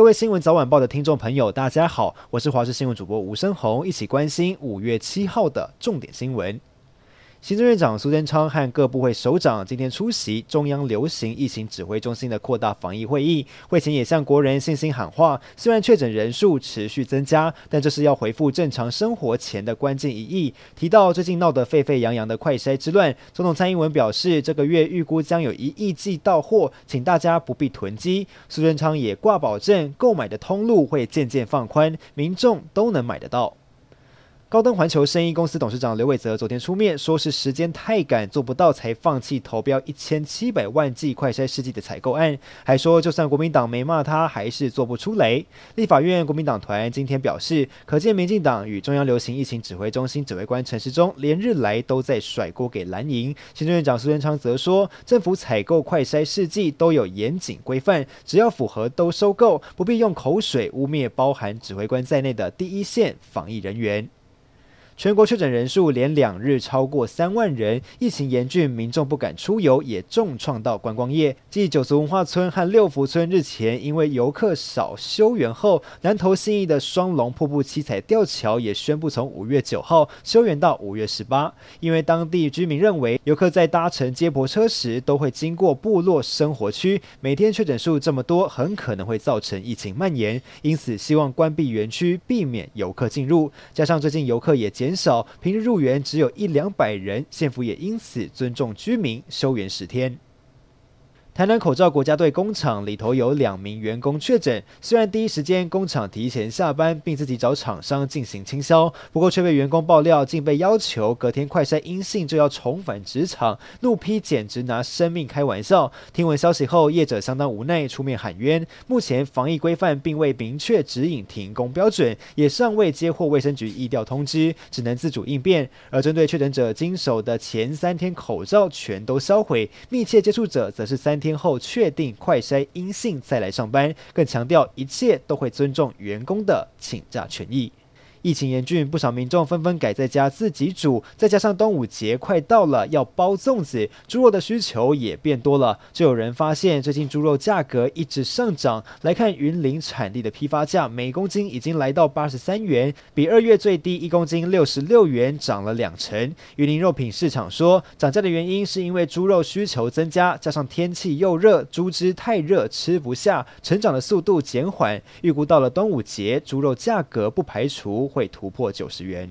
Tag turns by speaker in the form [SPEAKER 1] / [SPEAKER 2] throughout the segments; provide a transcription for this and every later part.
[SPEAKER 1] 各位新闻早晚报的听众朋友，大家好，我是华视新闻主播吴生宏，一起关心五月七号的重点新闻。行政院长苏贞昌和各部会首长今天出席中央流行疫情指挥中心的扩大防疫会议，会前也向国人信心喊话。虽然确诊人数持续增加，但这是要恢复正常生活前的关键一役。提到最近闹得沸沸扬扬的快筛之乱，总统蔡英文表示，这个月预估将有一亿剂到货，请大家不必囤积。苏贞昌也挂保证，购买的通路会渐渐放宽，民众都能买得到。高登环球生意公司董事长刘伟泽昨天出面说，是时间太赶，做不到才放弃投标一千七百万剂快筛试剂的采购案，还说就算国民党没骂他，还是做不出来。立法院国民党团今天表示，可见民进党与中央流行疫情指挥中心指挥官陈时中连日来都在甩锅给蓝营。行政院长苏贞昌则说，政府采购快筛试剂都有严谨规范，只要符合都收购，不必用口水污蔑包含指挥官在内的第一线防疫人员。全国确诊人数连两日超过三万人，疫情严峻，民众不敢出游，也重创到观光业。继九族文化村和六福村日前因为游客少休园后，南投信义的双龙瀑布七彩吊桥也宣布从五月九号休园到五月十八。因为当地居民认为，游客在搭乘接驳车时都会经过部落生活区，每天确诊数这么多，很可能会造成疫情蔓延，因此希望关闭园区，避免游客进入。加上最近游客也减。减少，平日入园只有一两百人，县府也因此尊重居民，休园十天。台南口罩国家队工厂里头有两名员工确诊，虽然第一时间工厂提前下班，并自己找厂商进行清消，不过却被员工爆料，竟被要求隔天快筛阴性就要重返职场，怒批简直拿生命开玩笑。听闻消息后，业者相当无奈，出面喊冤。目前防疫规范并未明确指引停工标准，也尚未接获卫生局疫调通知，只能自主应变。而针对确诊者经手的前三天口罩全都销毁，密切接触者则是三天后确定快筛阴性再来上班，更强调一切都会尊重员工的请假权益。疫情严峻，不少民众纷纷改在家自己煮，再加上端午节快到了，要包粽子，猪肉的需求也变多了。就有人发现，最近猪肉价格一直上涨。来看云林产地的批发价，每公斤已经来到八十三元，比二月最低一公斤六十六元涨了两成。云林肉品市场说，涨价的原因是因为猪肉需求增加，加上天气又热，猪只太热吃不下，成长的速度减缓。预估到了端午节，猪肉价格不排除会突破九十元。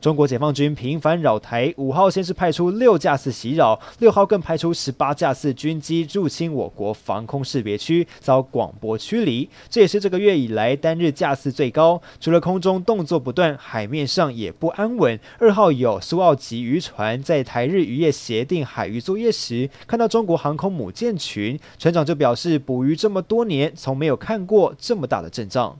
[SPEAKER 1] 中国解放军频繁扰台，五号先是派出六架次袭扰，六号更派出十八架次军机入侵我国防空识别区，遭广播驱离。这也是这个月以来单日架次最高。除了空中动作不断，海面上也不安稳。二号有苏澳级渔船在台日渔业协定海域作业时，看到中国航空母舰群，船长就表示，捕鱼这么多年，从没有看过这么大的阵仗。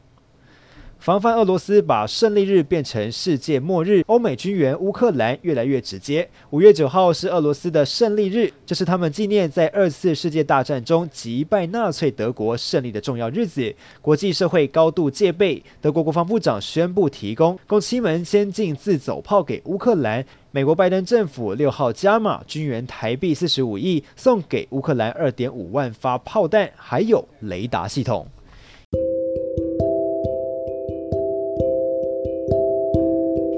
[SPEAKER 1] 防范俄罗斯把胜利日变成世界末日，欧美军援乌克兰越来越直接。五月九号是俄罗斯的胜利日，这是他们纪念在二次世界大战中击败纳粹德国胜利的重要日子。国际社会高度戒备，德国国防部长宣布提供共七门先进自走炮给乌克兰。美国拜登政府六号加码军援台币四十五亿，送给乌克兰二点五万发炮弹，还有雷达系统。